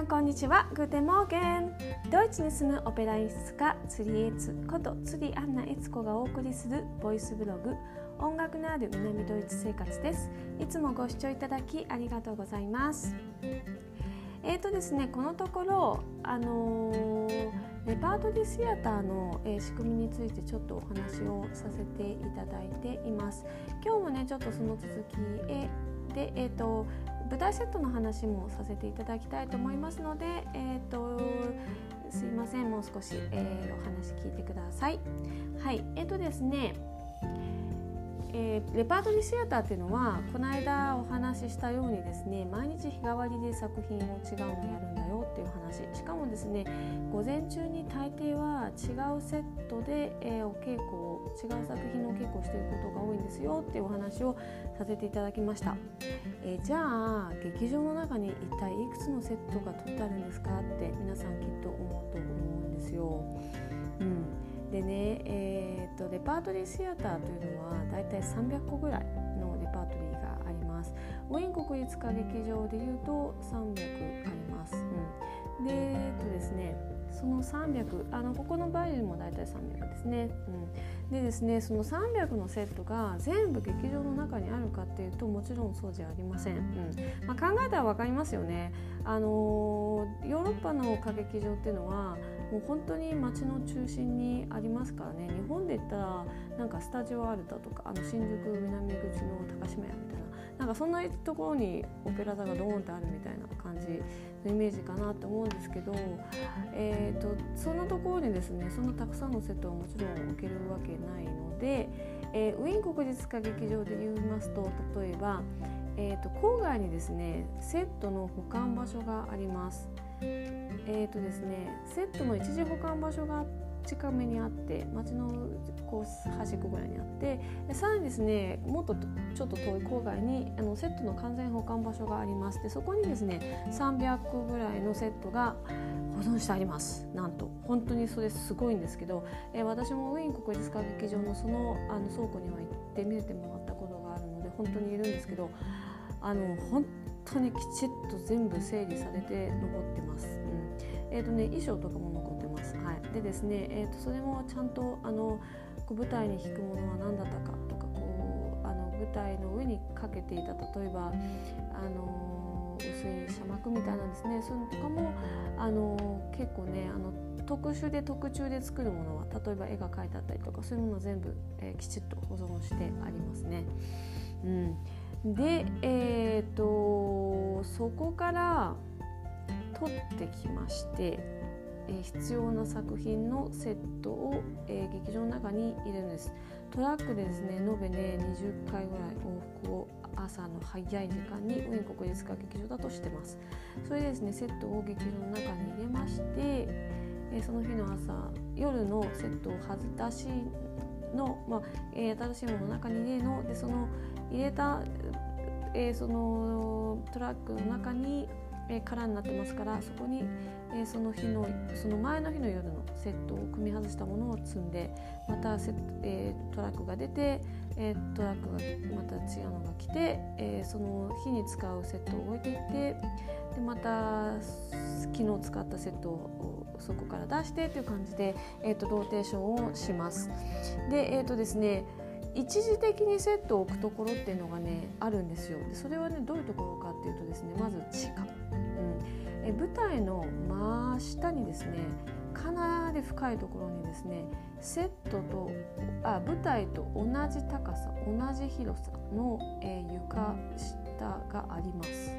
んこんにちは。グーテモーゲン。ドイツに住むオペラ演出家釣りエツこと釣りアンナエツコがお送りするボイスブログ音楽のある南ドイツ生活です。いつもご視聴いただきありがとうございます。えーとですねこのところあのー、レパートリーシアターの、えー、仕組みについてちょっとお話をさせていただいています。今日もねちょっとその続きでえ、ー、と舞台セットの話もさせていただきたいと思いますので、えーと、すいませんもう少し、えー、お話聞いてください。はいえっ、ー、とですねえー、レパートリーシアターっていうのはこの間お話ししたようにですね毎日日替わりで作品を違うのやるんだよっていう話。しかもですね午前中に大抵は違うセットで、えー、お稽古を違う作品のお稽古をしていることが多いんですよっていうお話をさせていただきました、えー、じゃあ劇場の中に一体いくつのセットが取ってあるんですかって皆さんきっと思うと思うんですよ。うん。でね、えーと、レパートリーシアターというのはだいたい300個ぐらいのレパートリーがあります。ウィーン国立歌劇場でいうと300あります、うん、でえっとですねその300あのここのバイオリンも大体300ですね、うん、でですねその300のセットが全部劇場の中にあるかっていうともちろんそうじゃありません、うん。まあ、考えたら分かりますよね。あのヨーロッパの歌劇場っていうのはもう本当に街の中心にありますからね日本で言ったらなんかスタジオアルタとかあの新宿南口の高島屋みたいななんかそんなところにオペラ座がドーンってあるみたいな感じのイメージかなと思うんですけど、えーと、そんなところにですねそんなたくさんのセットはもちろん置けるわけないので、えー、ウィーン国立歌劇場で言いますと例えば、えーと郊外にですねセットの保管場所があります。えーとですね、セットの一時保管場所が近めにあって町のこう端っこぐらいにあってさらにですねもっとちょっと遠い郊外にあのセットの完全保管場所がありますでそこにですね300ぐらいのセットが保存してあります。なんと本当にそれすごいんですけど、えー、私もウィーン国立歌劇場のそのあの倉庫には行って見せてもらったことがあるので本当にいるんですけどあの本当にきちっと全部整理されて残ってます。うん、えっ、ー、とね衣装とかも残ってます。はい。でですね、えっ、ー、とそれもちゃんとあの舞台に引くものは何だったかとかこうあの舞台の上にかけていた例えばあの薄い遮膜みたいなんですね。そういうのとかもあの結構ねあの特殊で特注で作るものは例えば絵が描いてあったりとかそういうものは全部、えー、きちっと保存してありますね。うんで、えーと、そこから取ってきまして、えー、必要な作品のセットを、えー、劇場の中に入れるんです。トラックでですね延べね20回ぐらい往復を朝の早い時間にウィーン国立歌劇場だとしてます。それでですねセットを劇場の中に入れまして、えー、その日の朝夜のセットを外しの、まあえー、新しいものの中に入れのでその入れた、えー、そのトラックの中に、えー、空になってますからそこに、えー、その日のその前の日の夜のセットを組み外したものを積んでまたセット、えー、トラックが出て、えー、トラックがまた違うのが来て、えー、その日に使うセットを置いていってでまた昨日使ったセットをそこから出してという感じで、えーと、ローテーションをします。でえーとですね一時的にセットを置くところっていうのがねあるんですよ。でそれはねどういうところかっていうとですねまず地下、うん、え舞台の真下にですねかなり深いところにですねセットとあ舞台と同じ高さ同じ広さの、えー、床下があります。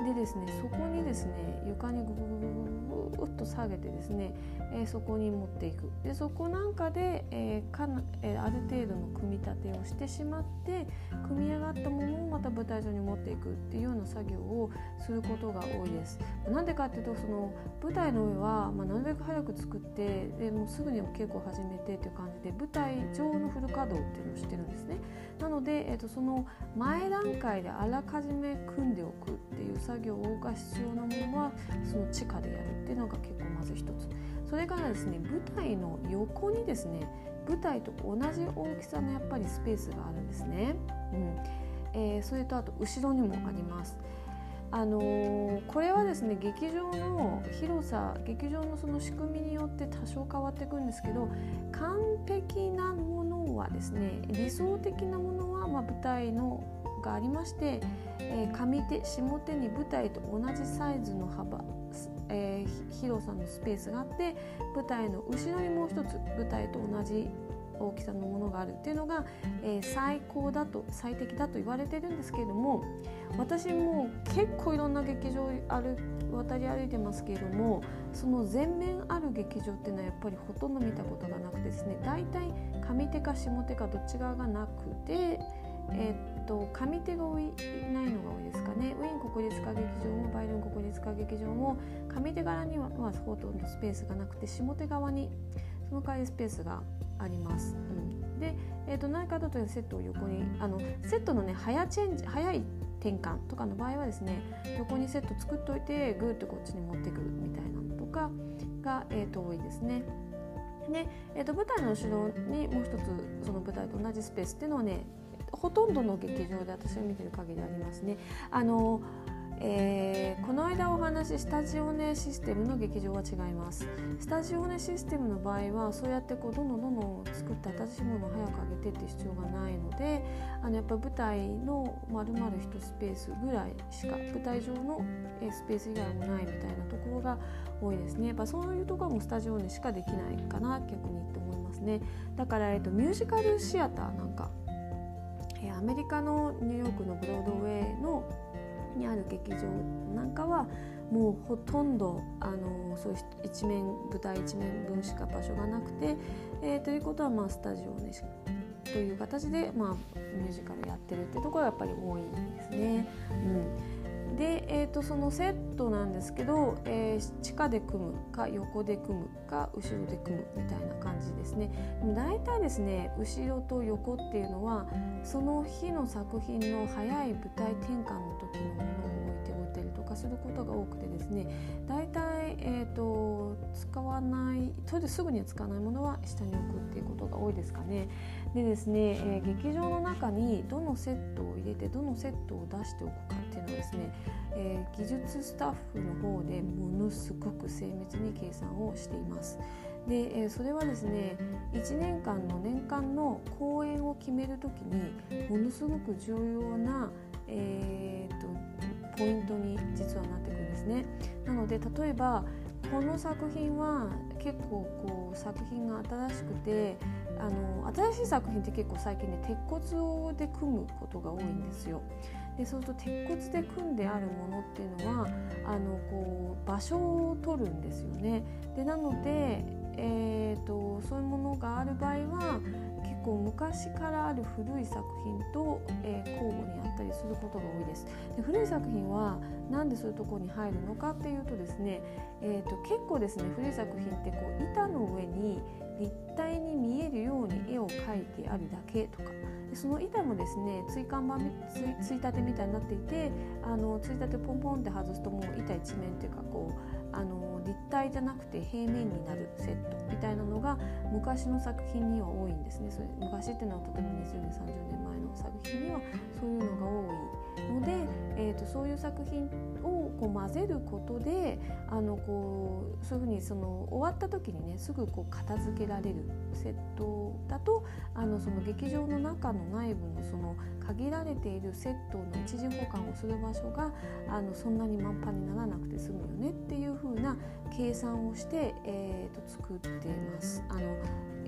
うん。でですねそこにですね床にググググググッと下げてですね、えー、そこに持っていくでそこなんかで、えーかなえー、ある程度の組み立てをしてしまって組み上がったものをまた舞台上に持っていくっていうような作業をすることが多いです。なんでかっていうとその舞台の上は、まあ、なるべく早く作ってでもうすぐにお稽古を始めてっていう感じで舞台上のフル稼働っていうのをしてるんですね。なので、えーと、とその前段階であらかじめ組んでおくっていう作業が必要なものはその地下でやるっていうのが結構まず一つ。それからですね舞台の横にですね舞台と同じ大きさのやっぱりスペースがあるんですね、うん。えー、それとあと後ろにもあります。あのー、これはですね劇場の広さ劇場のその仕組みによって多少変わっていくんですけど完璧なものはですね理想的なものはま舞台のがありまして、えー、上手下手に舞台と同じサイズの幅、えー、広さんのスペースがあって舞台の後ろにもう一つ舞台と同じ大きさのものがあるっていうのが、えー、最高だと最適だと言われてるんですけれども私も結構いろんな劇場ある渡り歩いてますけれどもその全面ある劇場っていうのはやっぱりほとんど見たことがなくてですね大体上手か下手かどっち側がなくて、えー、っと上手が多いないのが多いですかねウィーン国立歌劇場もバイルン国立歌劇場も上手側には、まあ、ほとんどスペースがなくて下手側にその代わりスペースがあります。うん、で、えーと、何かというとセットを横にあのセットのね早チェンジ早い転換とかの場合はですね横にセット作っといてグーッとこっちに持ってくるみたいなのとかが、えーと、多いですね。で、えーと、舞台の後ろにもう一つその舞台と同じスペースっていうのはねほとんどの劇場で私が見てる限りありますね。あのえー、この間お話しスタジオネシステムの劇場は違います。スタジオネシステムの場合はそうやってこうどんどんどんどん作って新しいものを早く上げてって必要がないのであのやっぱ舞台の丸々1スペースぐらいしか舞台上のスペース以外もないみたいなところが多いですね。やっぱそういうところもスタジオネしかできないかな逆にと思いますね。だから、えっと、ミュージカルシアターなんかえアメリカのニューヨークのブロードウェイのにある劇場なんかはもうほとんどあのそういう一面舞台一面分しか場所がなくて、えー、ということはまあスタジオねという形で、まあ、ミュージカルやってるってところがやっぱり多いですね。うんで、えーと、そのセットなんですけど、えー、地下で組むか横で組むか後ろで組むみたいな感じですねでも大体ですね後ろと横っていうのはその日の作品の早い舞台転換の時のものを置いておいたりとかすることが多くてですね大体、えーと、使わないそれですぐには使わないものは下に置くっていうことが多いですかね。でですね、えー、劇場の中にどのセットを入れてどのセットを出しておくかですね、えー、技術スタッフの方でものすごく精密に計算をしています。で、え、それはですね1年間の年間の公演を決める時にものすごく重要な、えーと、ポイントに実はなってくるんですね。なので例えばこの作品は結構こう作品が新しくてあの新しい作品って結構最近ね鉄骨で組むことが多いんですよ。でそうすると鉄骨で組んであるものっていうのはあのこう場所を取るんですよね。でなので、えーと、そういうものがある場合は構昔からある古い作品と、えー、交互にやったりすることが多いです。で古い作品はなんでそういうところに入るのかっていうとですね、えーと、結構ですね古い作品ってこう板の上に立体に見えるように絵を描いてあるだけとかでその板もですね椎間板つついたてみたいになっていてあのついたてポンポンって外すともう板一面っていうかこうあの立体じゃなくて平面になるセットみたいなのが昔の作品には多いんですね。それ昔っていうのはとても20年30年前の作品にはそういうのが多いので、えーと、そういう作品をこう混ぜることであのこうそういうふうにその終わった時にねすぐこう片付けられるセットだとあのその劇場の中の内部のその限られているセットの一時保管をする場所があのそんなに満帆にならなくて済むよねっていう風な計算をして、えー、と作っています。あの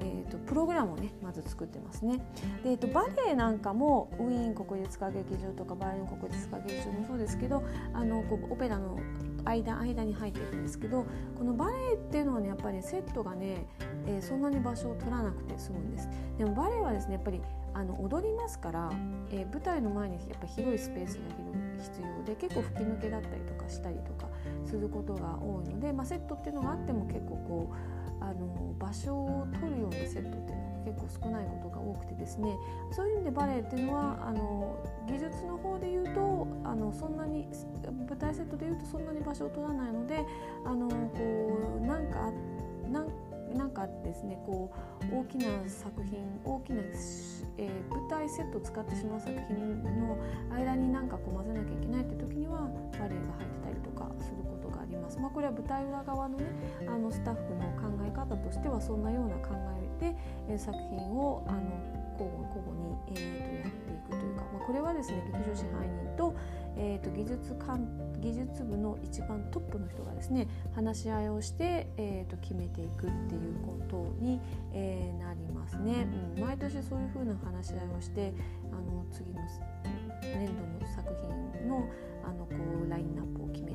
えーと、プログラムをねまず作ってますね。で、えーと、バレエなんかもウィーン国立歌劇場とかバイオリン国立歌劇場もそうですけどあのこうオペラの間間に入っていくんですけどこのバレエっていうのはねやっぱりセットがね、えー、そんなに場所を取らなくて済むんです。でもバレエはですねやっぱりあの踊りますから、えー、舞台の前にやっぱ広いスペースが必要で結構吹き抜けだったりとかしたりとかすることが多いので、まあ、セットっていうのがあっても結構こうあの場所を取るようなセットっていうのが結構少ないことが多くてですね。そういう意味でバレエっていうのはあの技術の方で言うとあのそんなに舞台セットで言うとそんなに場所を取らないのであのこうなんかなんなんかですねこう大きな作品大きな、えー、舞台セットを使ってしまう作品の間になんかこう混ぜなきゃいけないって時にはバレエが入ってたりとかすることます。まあ、これは舞台裏側のねあのスタッフの考え方としてはそんなような考えで、え、作品をあの交互交互に、えー、とやっていくというか、まあ、これはですね劇場支配人と,、えー、と技術官技術部の一番トップの人がですね話し合いをして、えー、と決めていくっていうことに、えー、なりますね、うん。毎年そういうふうな話し合いをしてあの次の年度の作品のあのこうラインナップを決め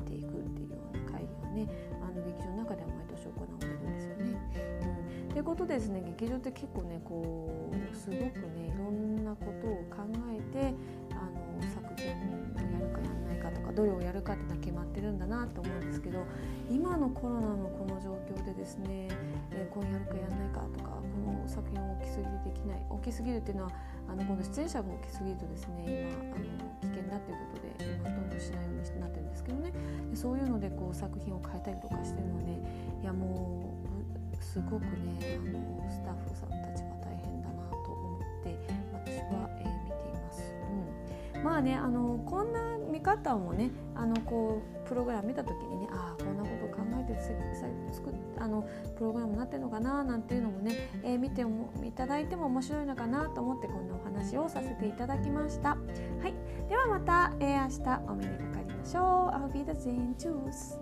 とですね劇場って結構ねこうすごくねいろんなことを考えてあの作品をやるかやらないかとかどれをやるかってのは決まってるんだなと思うんですけど今のコロナのこの状況でですね、えー、今やるかやらないかとかこの作品を大きすぎできない大きすぎるっていうのはあの今度出演者が大きすぎるとですね今あの危険だっていうことで今どんどんしないようになってるんですけどね。そういうのでこう作品を変えたりとかしてるのでいやもうすごくねあのスタッフさんたちは大変だなと思って私は、えー、見ています。うん、まあねあのこんな見方もねあのこうプログラム見た時にねああこんなこと考えて作っあのプログラムになってるのかななんていうのもね、えー、見てもいただいても面白いのかなと思ってこんなお話をさせていただきました。はい、ではまた、えー、明日お目にかかりましょう。Auf Wiedersehen. Tschüss.